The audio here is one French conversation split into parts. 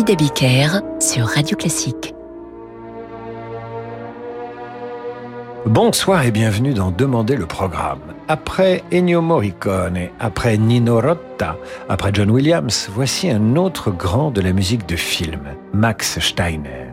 David sur Radio Classique. Bonsoir et bienvenue dans Demander le programme. Après Ennio Morricone, après Nino Rota, après John Williams, voici un autre grand de la musique de film, Max Steiner.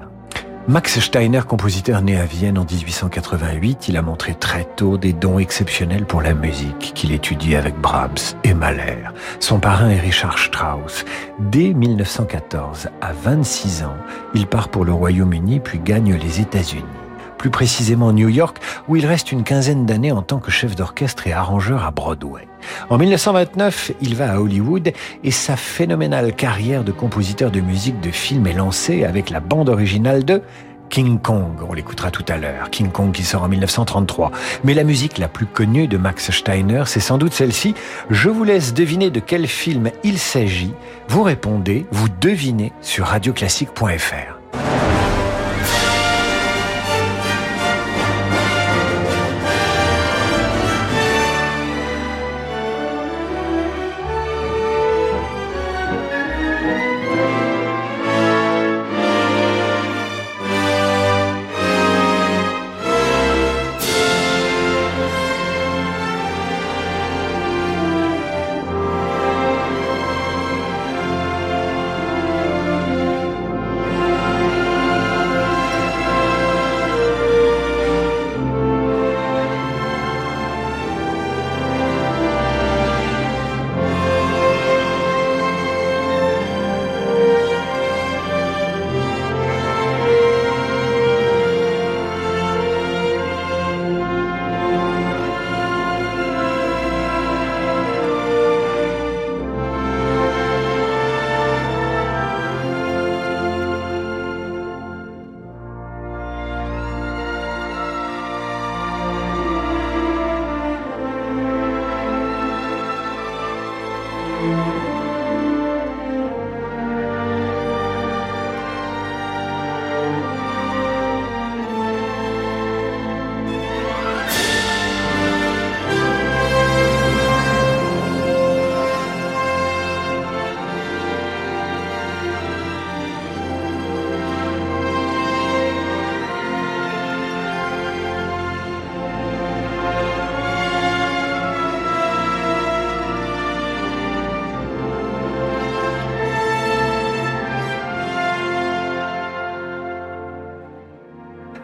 Max Steiner, compositeur né à Vienne en 1888, il a montré très tôt des dons exceptionnels pour la musique qu'il étudie avec Brahms et Mahler. Son parrain est Richard Strauss. Dès 1914, à 26 ans, il part pour le Royaume-Uni puis gagne les États-Unis plus précisément New York, où il reste une quinzaine d'années en tant que chef d'orchestre et arrangeur à Broadway. En 1929, il va à Hollywood et sa phénoménale carrière de compositeur de musique de film est lancée avec la bande originale de King Kong, on l'écoutera tout à l'heure, King Kong qui sort en 1933. Mais la musique la plus connue de Max Steiner, c'est sans doute celle-ci. Je vous laisse deviner de quel film il s'agit. Vous répondez, vous devinez sur radioclassique.fr.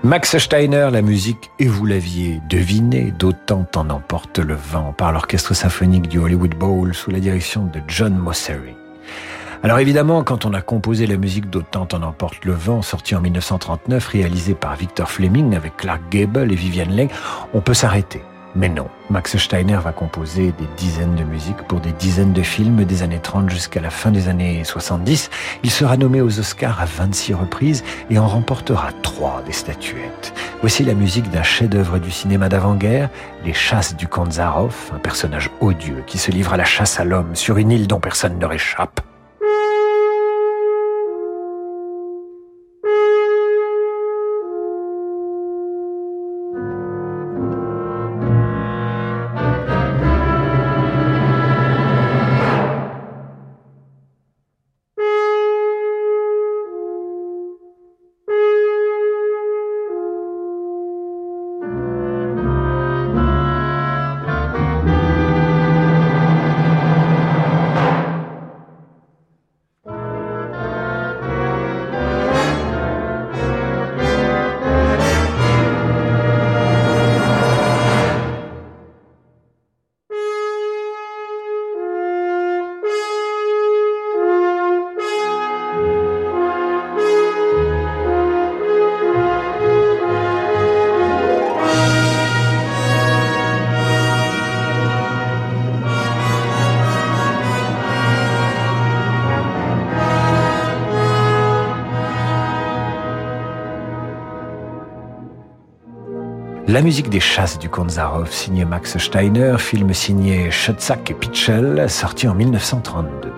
Max Steiner, la musique, et vous l'aviez deviné, d'autant en emporte le vent par l'orchestre symphonique du Hollywood Bowl sous la direction de John Mossery. Alors évidemment, quand on a composé la musique d'Autant en emporte le vent, sorti en 1939, réalisé par Victor Fleming avec Clark Gable et Vivian Leigh, on peut s'arrêter. Mais non, Max Steiner va composer des dizaines de musiques pour des dizaines de films des années 30 jusqu'à la fin des années 70. Il sera nommé aux Oscars à 26 reprises et en remportera trois des statuettes. Voici la musique d'un chef-d'œuvre du cinéma d'avant-guerre, Les Chasses du Zaroff, un personnage odieux qui se livre à la chasse à l'homme sur une île dont personne ne réchappe. La musique des chasses du comte Zaroff, signé Max Steiner, film signé Schotzak et Pitchell, sorti en 1932.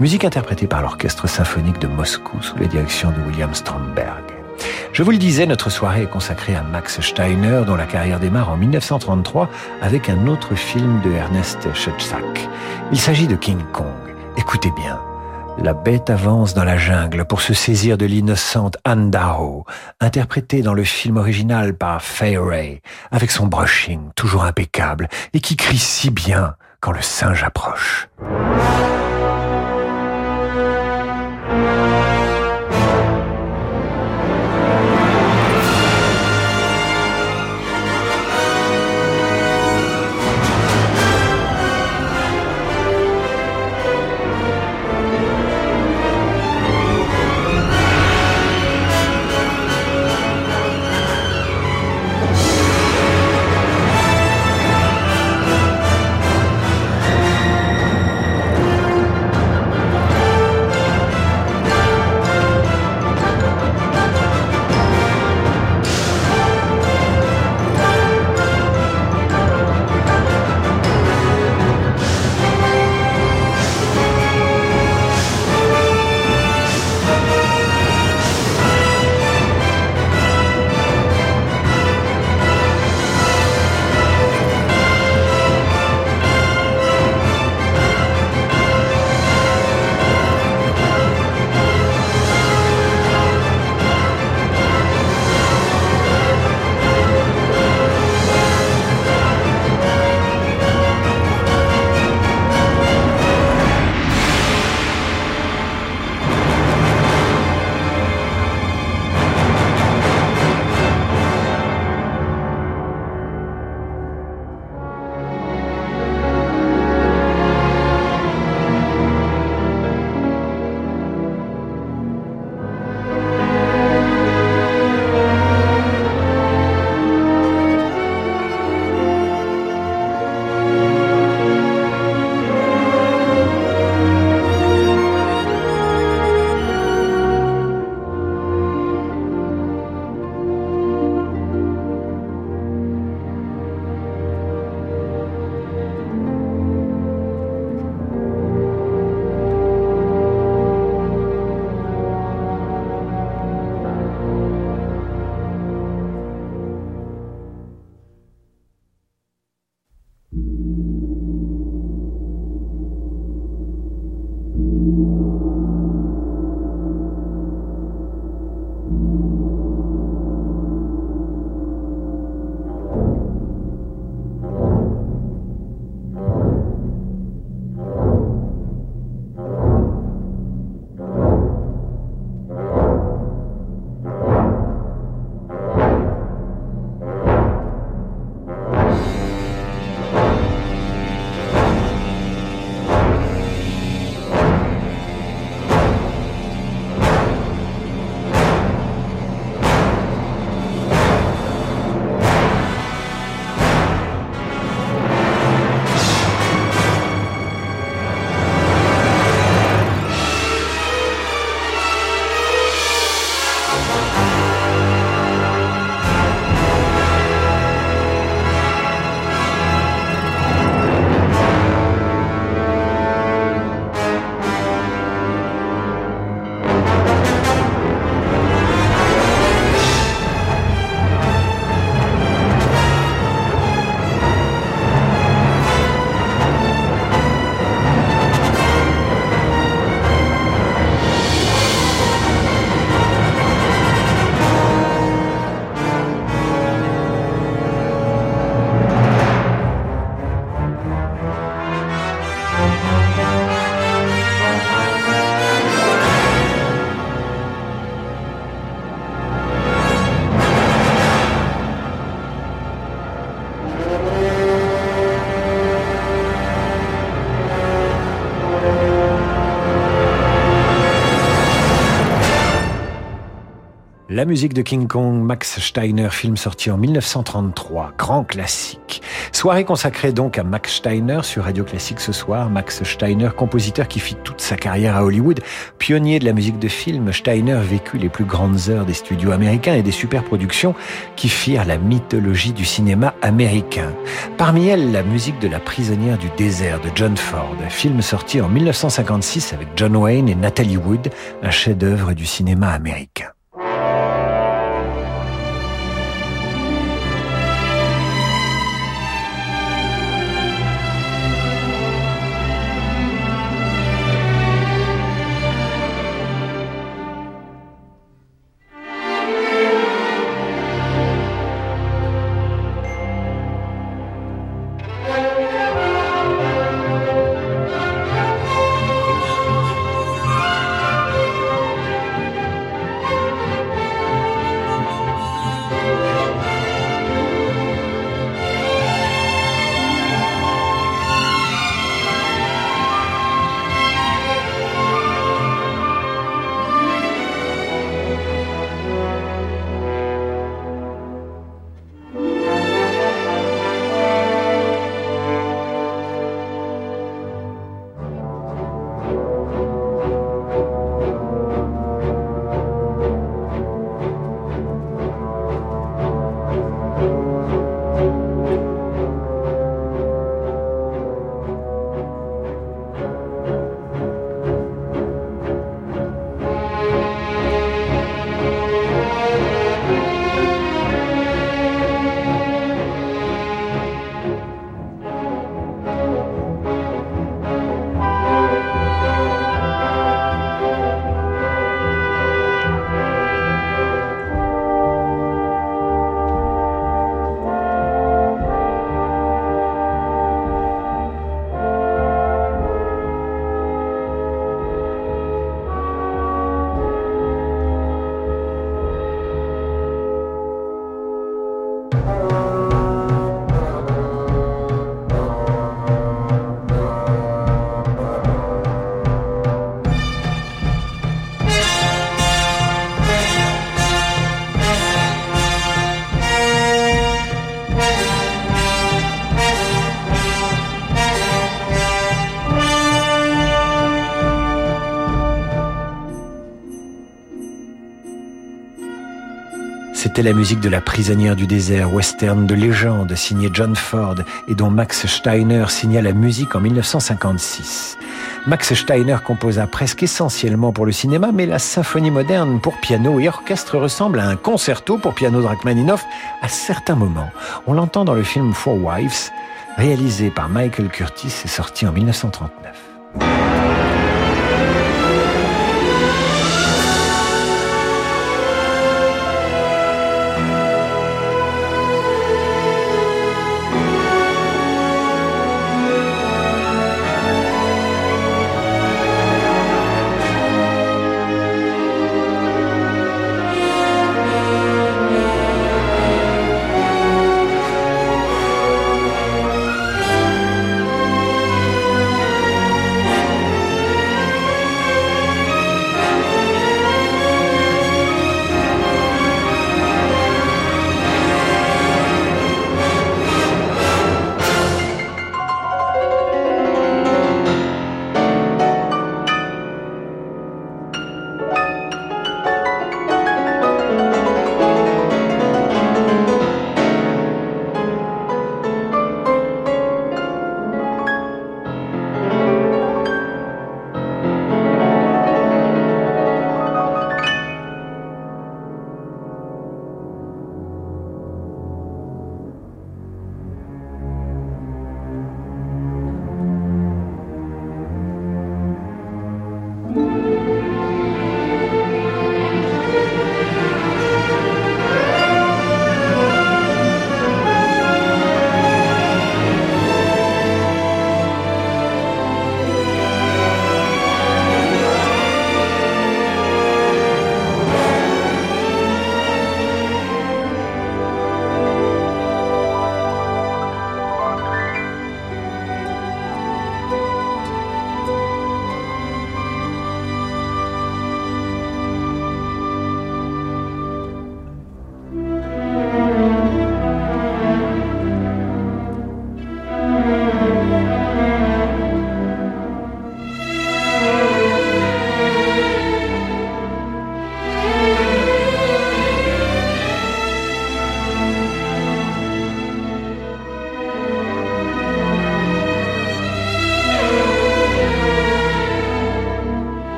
Musique interprétée par l'Orchestre symphonique de Moscou sous la direction de William Stromberg. Je vous le disais, notre soirée est consacrée à Max Steiner, dont la carrière démarre en 1933 avec un autre film de Ernest Schotzak. Il s'agit de King Kong. Écoutez bien, La bête avance dans la jungle pour se saisir de l'innocente Andaro, interprétée dans le film original par Fay Ray, avec son brushing toujours impeccable et qui crie si bien quand le singe approche. Musique de King Kong, Max Steiner, film sorti en 1933, grand classique. Soirée consacrée donc à Max Steiner sur Radio Classique ce soir. Max Steiner, compositeur qui fit toute sa carrière à Hollywood, pionnier de la musique de film, Steiner vécut les plus grandes heures des studios américains et des superproductions qui firent la mythologie du cinéma américain. Parmi elles, la musique de La prisonnière du désert de John Ford, film sorti en 1956 avec John Wayne et Natalie Wood, un chef-d'œuvre du cinéma américain. C'était la musique de La prisonnière du désert, western de légende signé John Ford et dont Max Steiner signa la musique en 1956. Max Steiner composa presque essentiellement pour le cinéma, mais la symphonie moderne pour piano et orchestre ressemble à un concerto pour piano de à certains moments. On l'entend dans le film Four Wives, réalisé par Michael Curtis et sorti en 1939.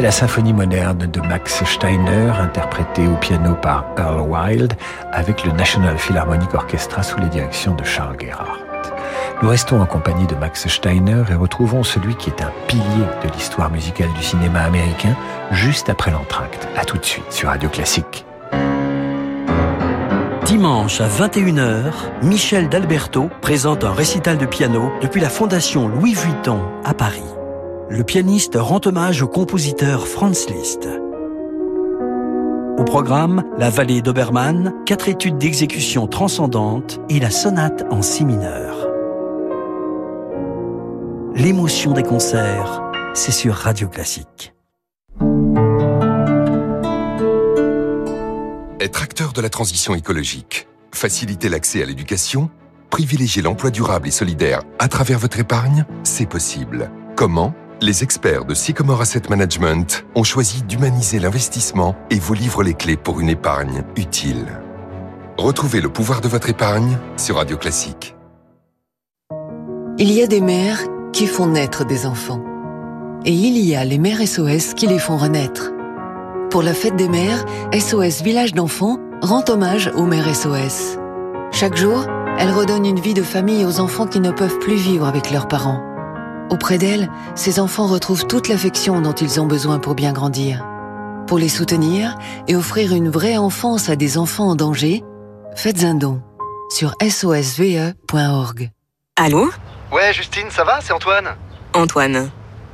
La symphonie moderne de Max Steiner, interprétée au piano par Earl Wild, avec le National Philharmonic Orchestra sous les directions de Charles Gerhardt. Nous restons en compagnie de Max Steiner et retrouvons celui qui est un pilier de l'histoire musicale du cinéma américain juste après l'entracte. À tout de suite sur Radio Classique. Dimanche à 21h, Michel D'Alberto présente un récital de piano depuis la Fondation Louis Vuitton à Paris le pianiste rend hommage au compositeur Franz Liszt. Au programme, la vallée d'Obermann, quatre études d'exécution transcendante et la sonate en si mineur. L'émotion des concerts, c'est sur Radio Classique. Être acteur de la transition écologique, faciliter l'accès à l'éducation, privilégier l'emploi durable et solidaire à travers votre épargne, c'est possible. Comment? Les experts de Sycomore Asset Management ont choisi d'humaniser l'investissement et vous livrent les clés pour une épargne utile. Retrouvez le pouvoir de votre épargne sur Radio Classique. Il y a des mères qui font naître des enfants. Et il y a les mères SOS qui les font renaître. Pour la fête des mères, SOS Village d'enfants rend hommage aux mères SOS. Chaque jour, elle redonne une vie de famille aux enfants qui ne peuvent plus vivre avec leurs parents. Auprès d'elle, ces enfants retrouvent toute l'affection dont ils ont besoin pour bien grandir. Pour les soutenir et offrir une vraie enfance à des enfants en danger, faites un don sur sosve.org. Allô? Ouais, Justine, ça va? C'est Antoine Antoine.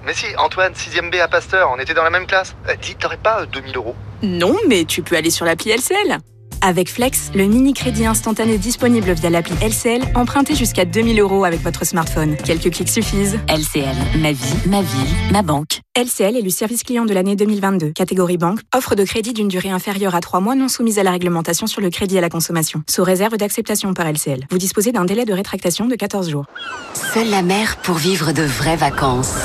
Mais si, Antoine, 6ème B à Pasteur, on était dans la même classe. Euh, dis, t'aurais pas euh, 2000 euros? Non, mais tu peux aller sur l'appli LCL. Avec Flex, le mini-crédit instantané disponible via l'appli LCL, empruntez jusqu'à 2000 euros avec votre smartphone. Quelques clics suffisent. LCL, ma vie, ma ville, ma banque. LCL est le service client de l'année 2022. Catégorie banque, offre de crédit d'une durée inférieure à 3 mois non soumise à la réglementation sur le crédit à la consommation, sous réserve d'acceptation par LCL. Vous disposez d'un délai de rétractation de 14 jours. Seule la mer pour vivre de vraies vacances.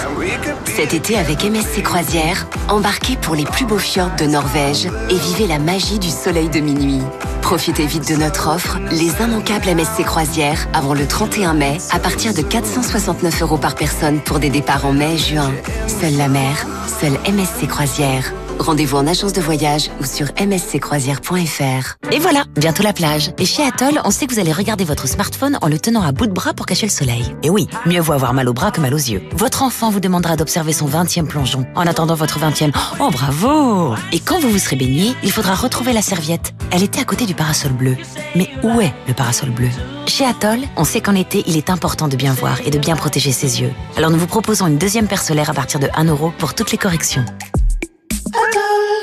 Cet été avec MSC Croisière, embarquez pour les plus beaux fjords de Norvège et vivez la magie du soleil de minuit. Profitez vite de notre offre, les immanquables MSC Croisière, avant le 31 mai, à partir de 469 euros par personne pour des départs en mai et juin. Seule la mer, seule MSC Croisière. Rendez-vous en agence de voyage ou sur msccroisière.fr. Et voilà, bientôt la plage. Et chez Atoll, on sait que vous allez regarder votre smartphone en le tenant à bout de bras pour cacher le soleil. Et oui, mieux vaut avoir mal au bras que mal aux yeux. Votre enfant vous demandera d'observer son 20e plongeon. En attendant votre 20e, oh bravo Et quand vous vous serez baigné, il faudra retrouver la serviette. Elle était à côté du parasol bleu. Mais où est le parasol bleu? Chez Atoll, on sait qu'en été, il est important de bien voir et de bien protéger ses yeux. Alors nous vous proposons une deuxième paire solaire à partir de 1 euro pour toutes les corrections.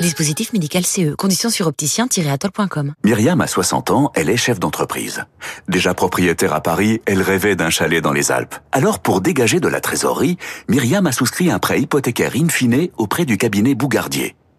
Dispositif médical CE. Conditions sur opticien-atoll.com. Myriam a 60 ans, elle est chef d'entreprise. Déjà propriétaire à Paris, elle rêvait d'un chalet dans les Alpes. Alors pour dégager de la trésorerie, Myriam a souscrit un prêt hypothécaire in fine auprès du cabinet Bougardier.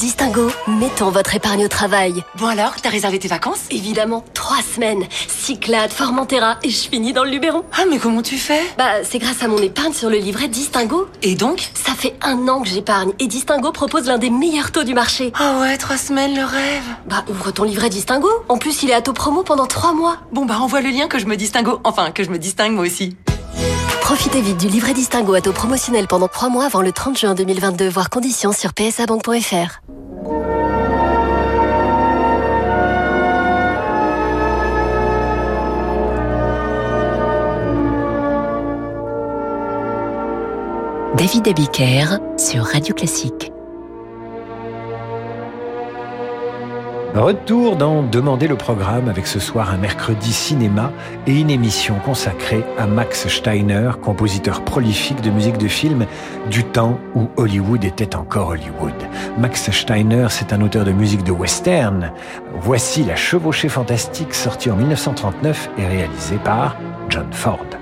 Distingo, mettons votre épargne au travail. Bon alors, t'as réservé tes vacances? Évidemment, trois semaines. Cyclade, Formentera et je finis dans le Luberon. Ah mais comment tu fais? Bah c'est grâce à mon épargne sur le livret Distingo. Et donc? Ça fait un an que j'épargne et Distingo propose l'un des meilleurs taux du marché. Ah ouais, trois semaines, le rêve. Bah ouvre ton livret Distingo. En plus, il est à taux promo pendant trois mois. Bon bah envoie le lien que je me distingo. Enfin, que je me distingue moi aussi. Profitez vite du livret Distingo à taux promotionnel pendant trois mois avant le 30 juin 2022, voire conditions sur psabank.fr. David Abiker sur Radio Classique. Retour dans Demander le programme avec ce soir un mercredi cinéma et une émission consacrée à Max Steiner, compositeur prolifique de musique de film du temps où Hollywood était encore Hollywood. Max Steiner, c'est un auteur de musique de western. Voici La chevauchée fantastique sortie en 1939 et réalisée par John Ford.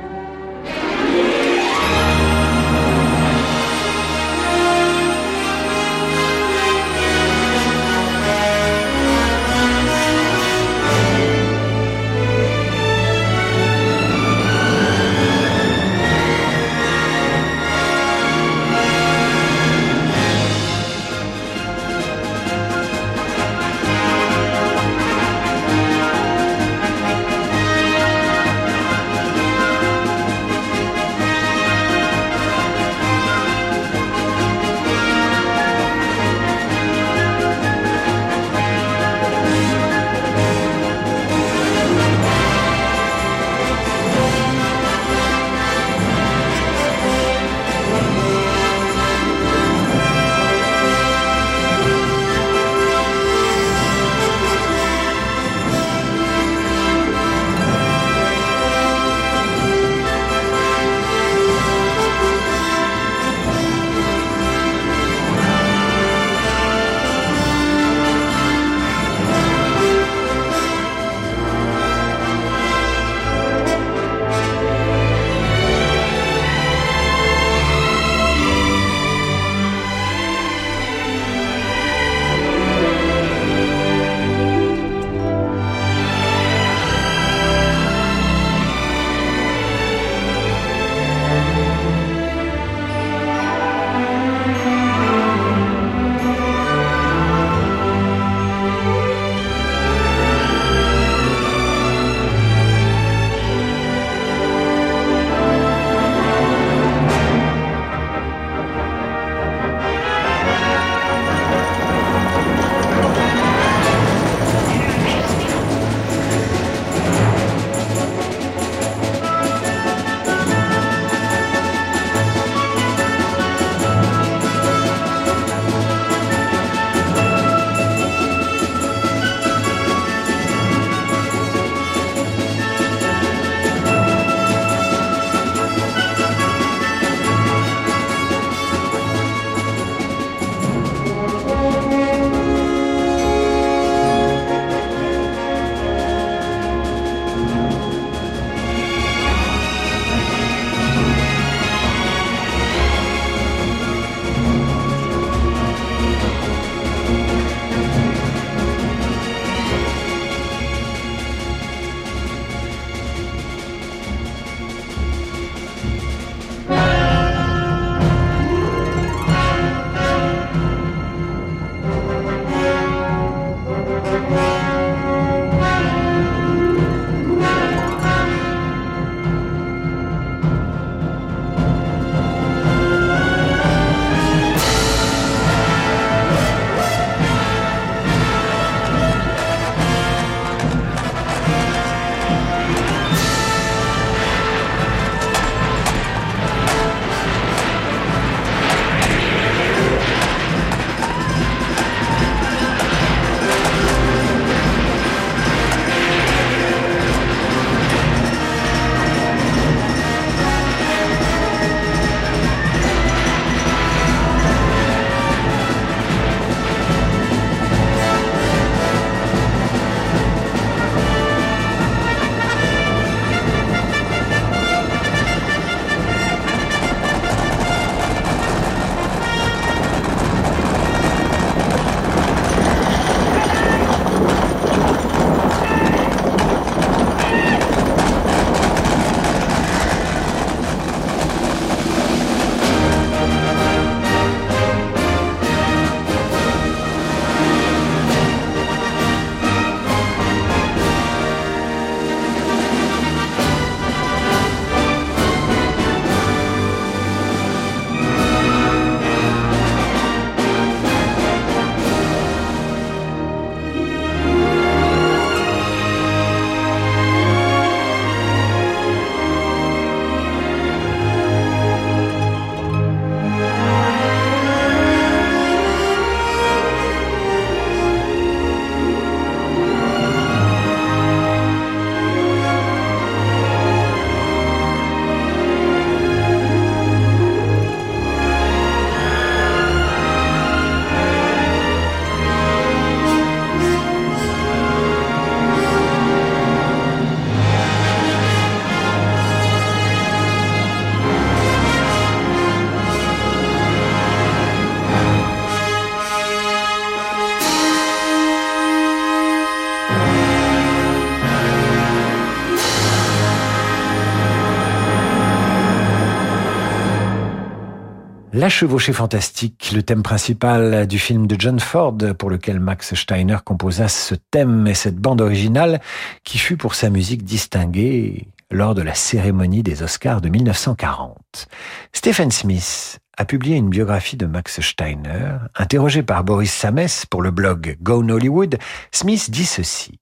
La chevauchée fantastique, le thème principal du film de John Ford, pour lequel Max Steiner composa ce thème et cette bande originale, qui fut pour sa musique distinguée lors de la cérémonie des Oscars de 1940. Stephen Smith a publié une biographie de Max Steiner. Interrogé par Boris Sames pour le blog Gone Hollywood, Smith dit ceci.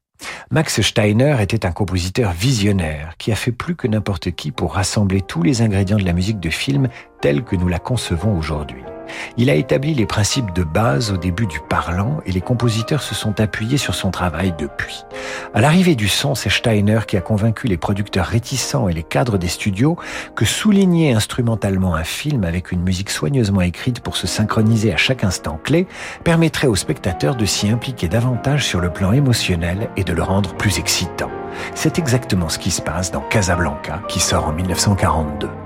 Max Steiner était un compositeur visionnaire qui a fait plus que n'importe qui pour rassembler tous les ingrédients de la musique de film telle que nous la concevons aujourd'hui. Il a établi les principes de base au début du parlant et les compositeurs se sont appuyés sur son travail depuis. À l'arrivée du son, c'est Steiner qui a convaincu les producteurs réticents et les cadres des studios que souligner instrumentalement un film avec une musique soigneusement écrite pour se synchroniser à chaque instant clé permettrait aux spectateurs de s'y impliquer davantage sur le plan émotionnel et de le rendre plus excitant. C'est exactement ce qui se passe dans Casablanca qui sort en 1942.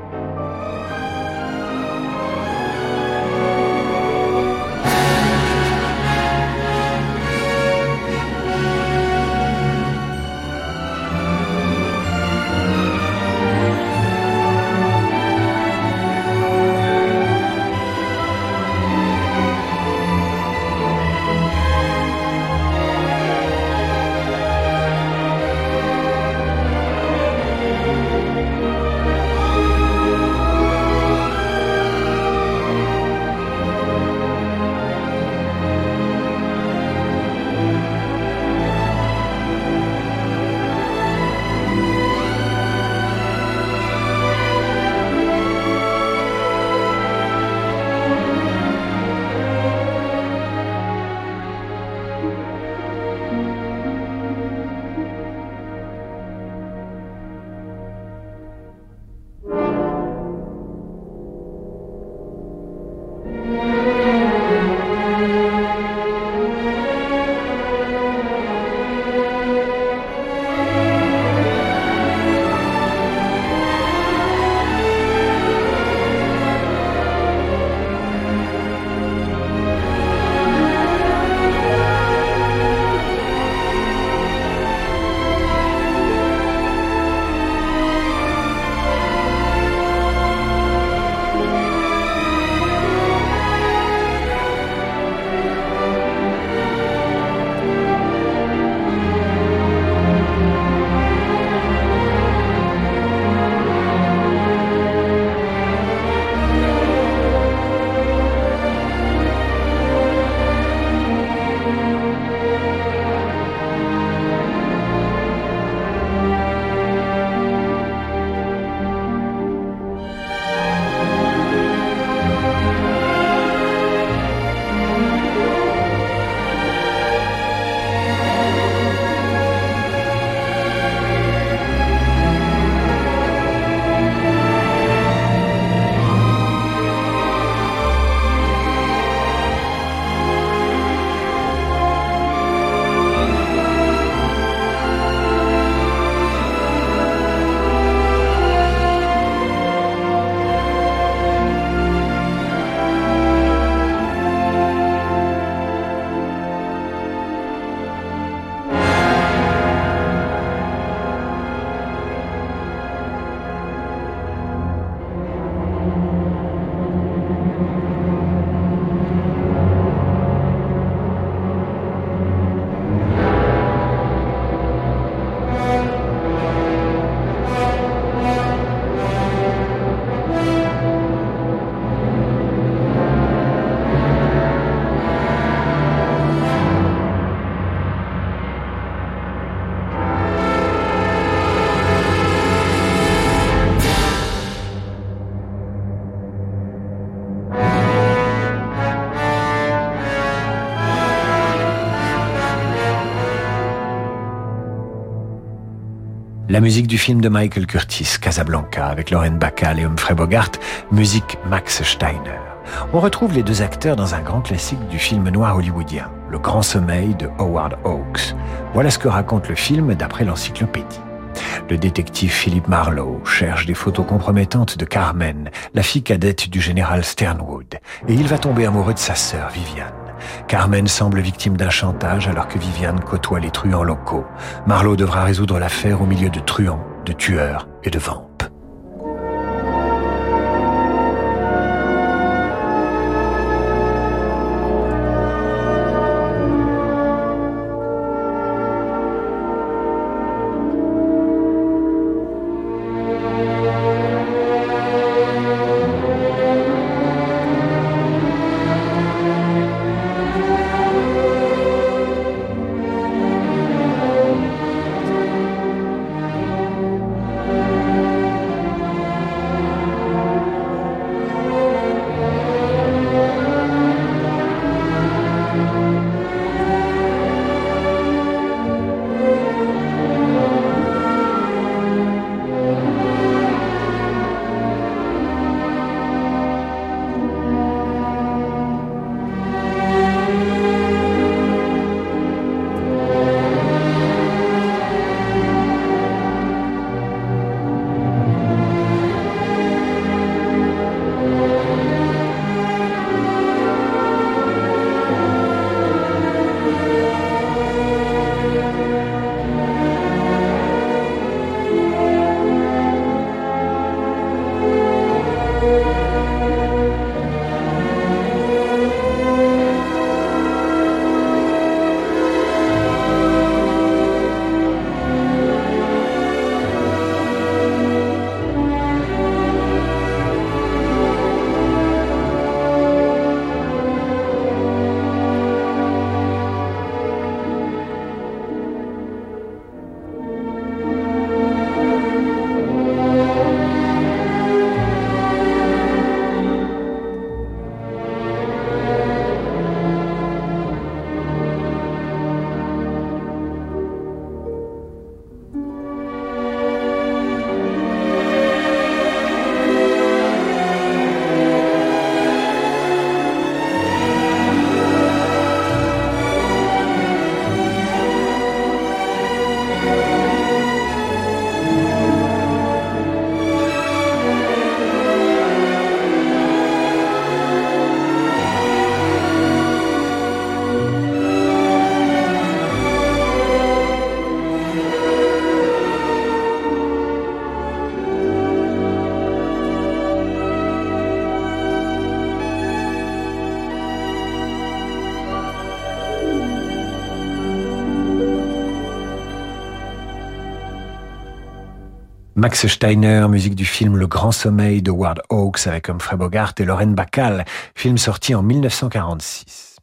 La musique du film de Michael Curtis, Casablanca, avec Lauren Bacall et Humphrey Bogart, musique Max Steiner. On retrouve les deux acteurs dans un grand classique du film noir hollywoodien, Le Grand Sommeil de Howard Hawks. Voilà ce que raconte le film d'après l'encyclopédie. Le détective Philip Marlowe cherche des photos compromettantes de Carmen, la fille cadette du général Sternwood, et il va tomber amoureux de sa sœur Viviane. Carmen semble victime d'un chantage alors que Viviane côtoie les truands locaux. Marlowe devra résoudre l'affaire au milieu de truands, de tueurs et de vampes. Max Steiner, musique du film Le Grand Sommeil de Ward Hawks avec Humphrey Bogart et Lorraine Bacall, film sorti en 1946.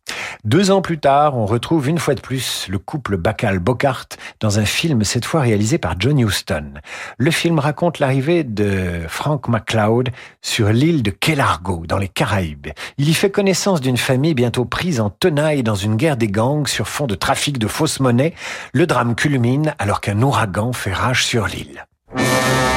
Deux ans plus tard, on retrouve une fois de plus le couple Bacall-Bocart dans un film cette fois réalisé par John Huston. Le film raconte l'arrivée de Frank McCloud sur l'île de Kellargo dans les Caraïbes. Il y fait connaissance d'une famille bientôt prise en tenaille dans une guerre des gangs sur fond de trafic de fausses monnaies. Le drame culmine alors qu'un ouragan fait rage sur l'île. Thank you.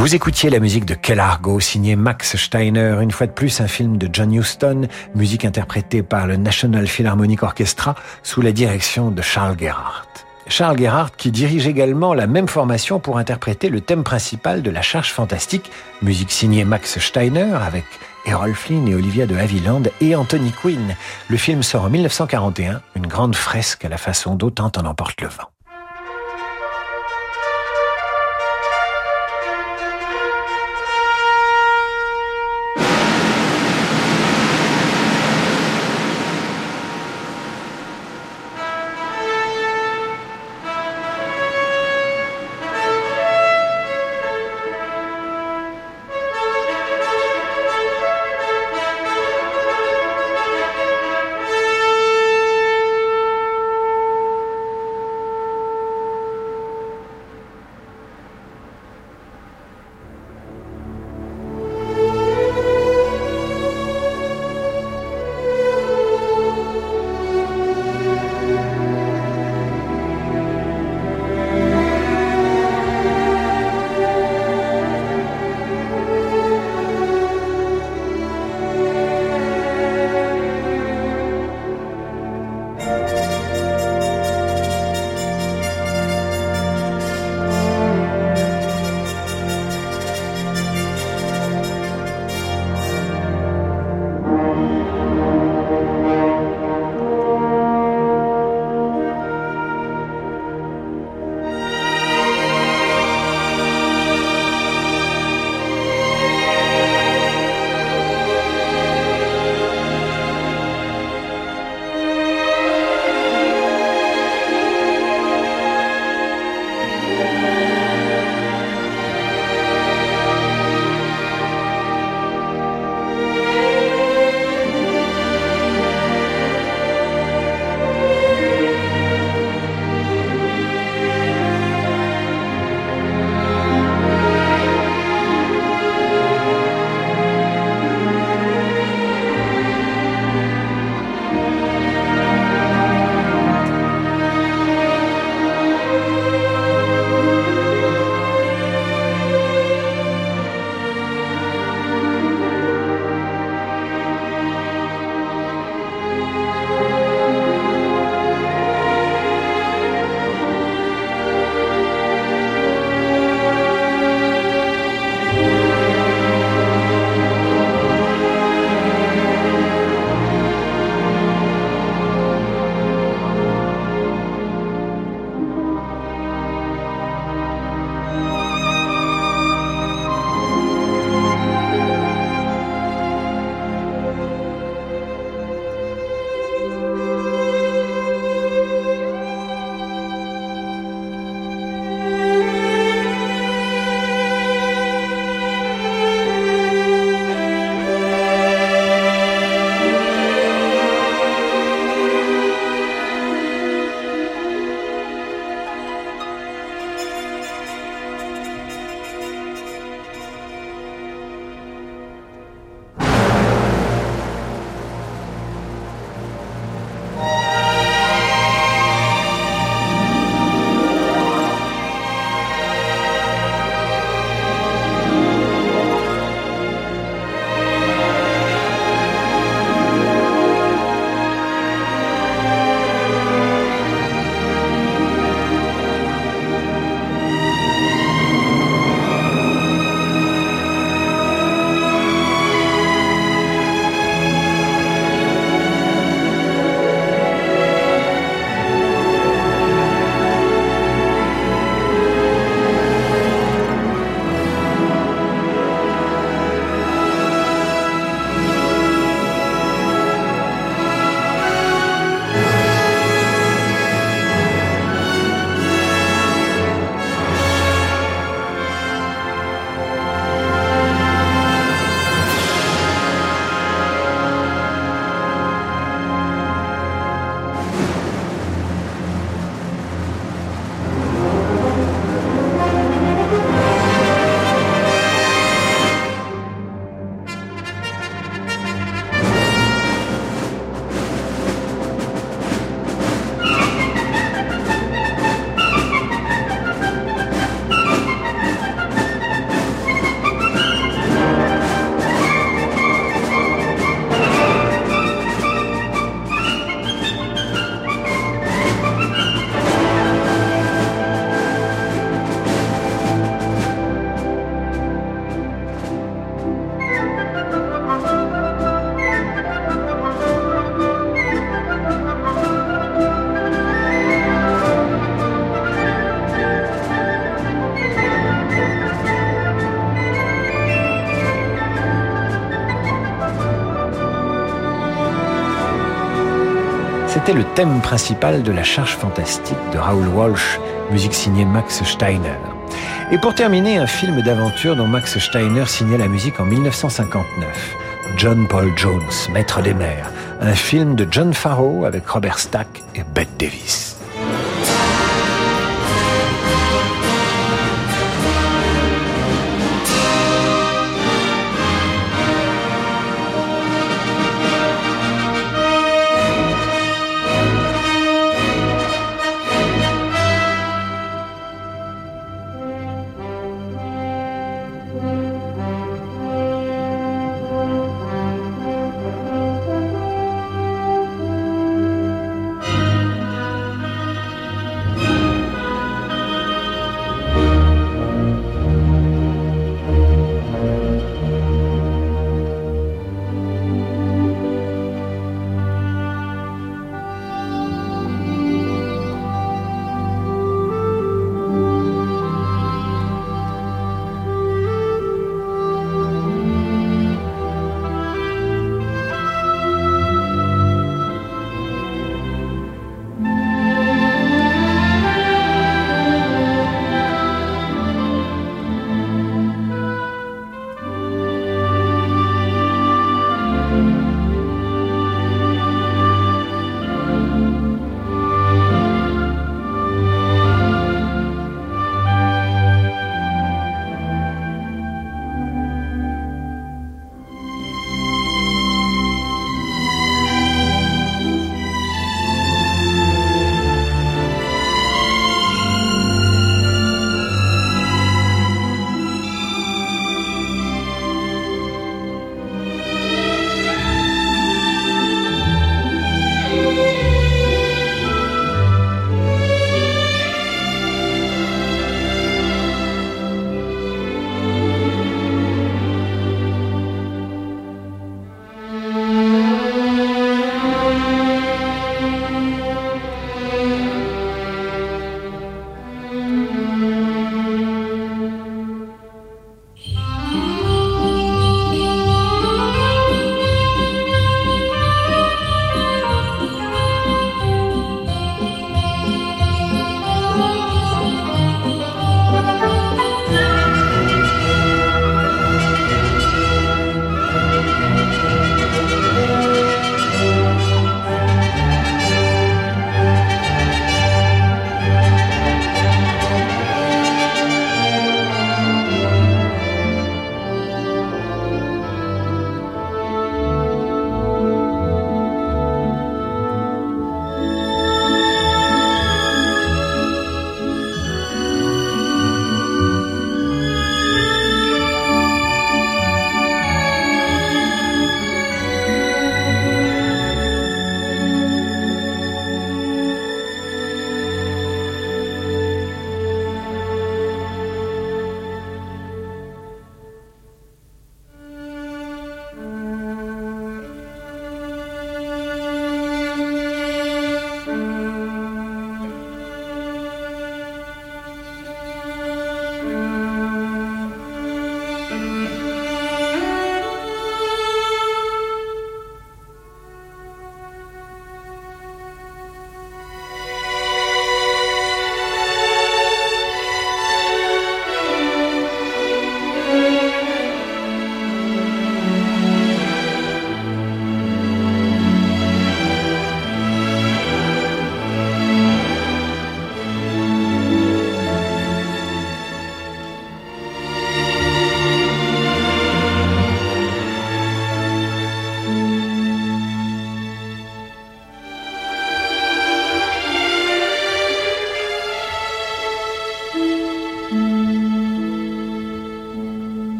Vous écoutiez la musique de Kellargo, signé Max Steiner, une fois de plus un film de John Huston, musique interprétée par le National Philharmonic Orchestra sous la direction de Charles Gerhardt. Charles Gerhardt qui dirige également la même formation pour interpréter le thème principal de la charge fantastique, musique signée Max Steiner avec Errol Flynn et Olivia de Havilland et Anthony Quinn. Le film sort en 1941, une grande fresque à la façon d'Autant en emporte le vent. C'était le thème principal de La Charge fantastique de Raoul Walsh, musique signée Max Steiner. Et pour terminer, un film d'aventure dont Max Steiner signait la musique en 1959. John Paul Jones, Maître des mers, un film de John Farrow avec Robert Stack et Bette Davis.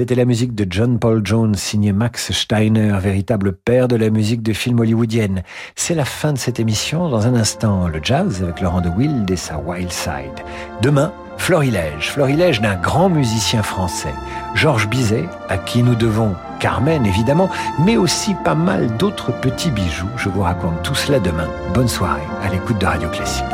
C'était la musique de John Paul Jones, signé Max Steiner, véritable père de la musique de film hollywoodienne. C'est la fin de cette émission. Dans un instant, le jazz avec Laurent de Wild et sa Wild Side. Demain, Florilège. Florilège d'un grand musicien français, Georges Bizet, à qui nous devons Carmen évidemment, mais aussi pas mal d'autres petits bijoux. Je vous raconte tout cela demain. Bonne soirée à l'écoute de Radio Classique.